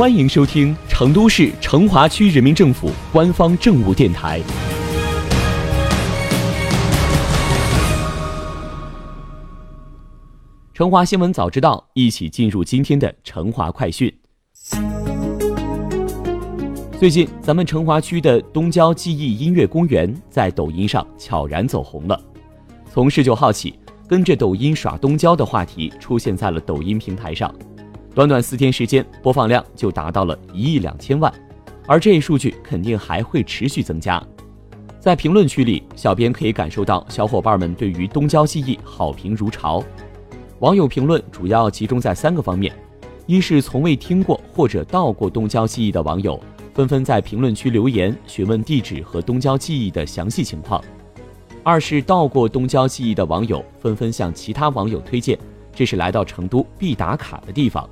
欢迎收听成都市成华区人民政府官方政务电台。成华新闻早知道，一起进入今天的成华快讯。最近，咱们成华区的东郊记忆音乐公园在抖音上悄然走红了。从十九号起，跟着抖音耍东郊的话题出现在了抖音平台上。短短四天时间，播放量就达到了一亿两千万，而这一数据肯定还会持续增加。在评论区里，小编可以感受到小伙伴们对于东郊记忆好评如潮。网友评论主要集中在三个方面：一是从未听过或者到过东郊记忆的网友，纷纷在评论区留言询问地址和东郊记忆的详细情况；二是到过东郊记忆的网友纷纷向其他网友推荐，这是来到成都必打卡的地方。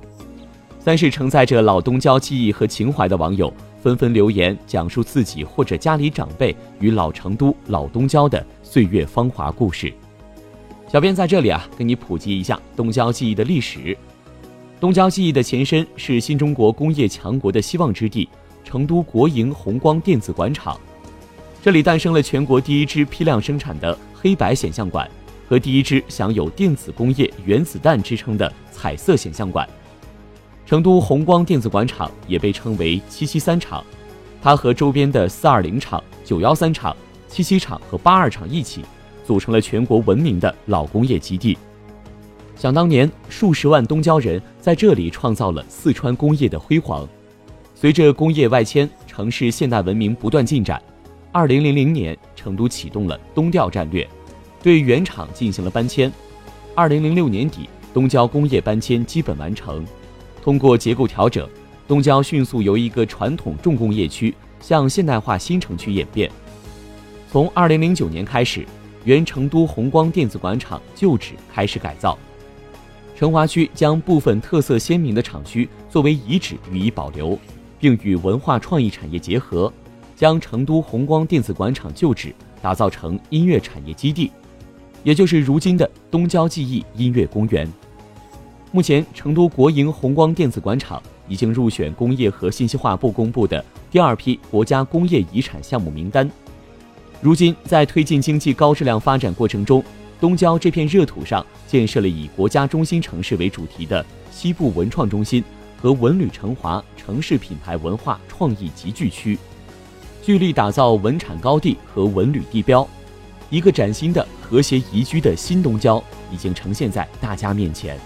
三是承载着老东郊记忆和情怀的网友纷纷留言，讲述自己或者家里长辈与老成都、老东郊的岁月芳华故事。小编在这里啊，给你普及一下东郊记忆的历史。东郊记忆的前身是新中国工业强国的希望之地——成都国营红光电子管厂，这里诞生了全国第一支批量生产的黑白显像管和第一支享有电子工业原子弹之称的彩色显像管。成都红光电子广场也被称为“七七三厂”，它和周边的四二零厂、九幺三厂、七七厂和八二厂一起，组成了全国闻名的老工业基地。想当年，数十万东郊人在这里创造了四川工业的辉煌。随着工业外迁，城市现代文明不断进展。二零零零年，成都启动了东调战略，对原厂进行了搬迁。二零零六年底，东郊工业搬迁基本完成。通过结构调整，东郊迅速由一个传统重工业区向现代化新城区演变。从2009年开始，原成都红光电子广场旧址开始改造，成华区将部分特色鲜明的厂区作为遗址予以保留，并与文化创意产业结合，将成都红光电子广场旧址打造成音乐产业基地，也就是如今的东郊记忆音乐公园。目前，成都国营红光电子广场已经入选工业和信息化部公布的第二批国家工业遗产项目名单。如今，在推进经济高质量发展过程中，东郊这片热土上建设了以国家中心城市为主题的西部文创中心和文旅成华城市品牌文化创意集聚区，聚力打造文产高地和文旅地标，一个崭新的和谐宜居的新东郊已经呈现在大家面前。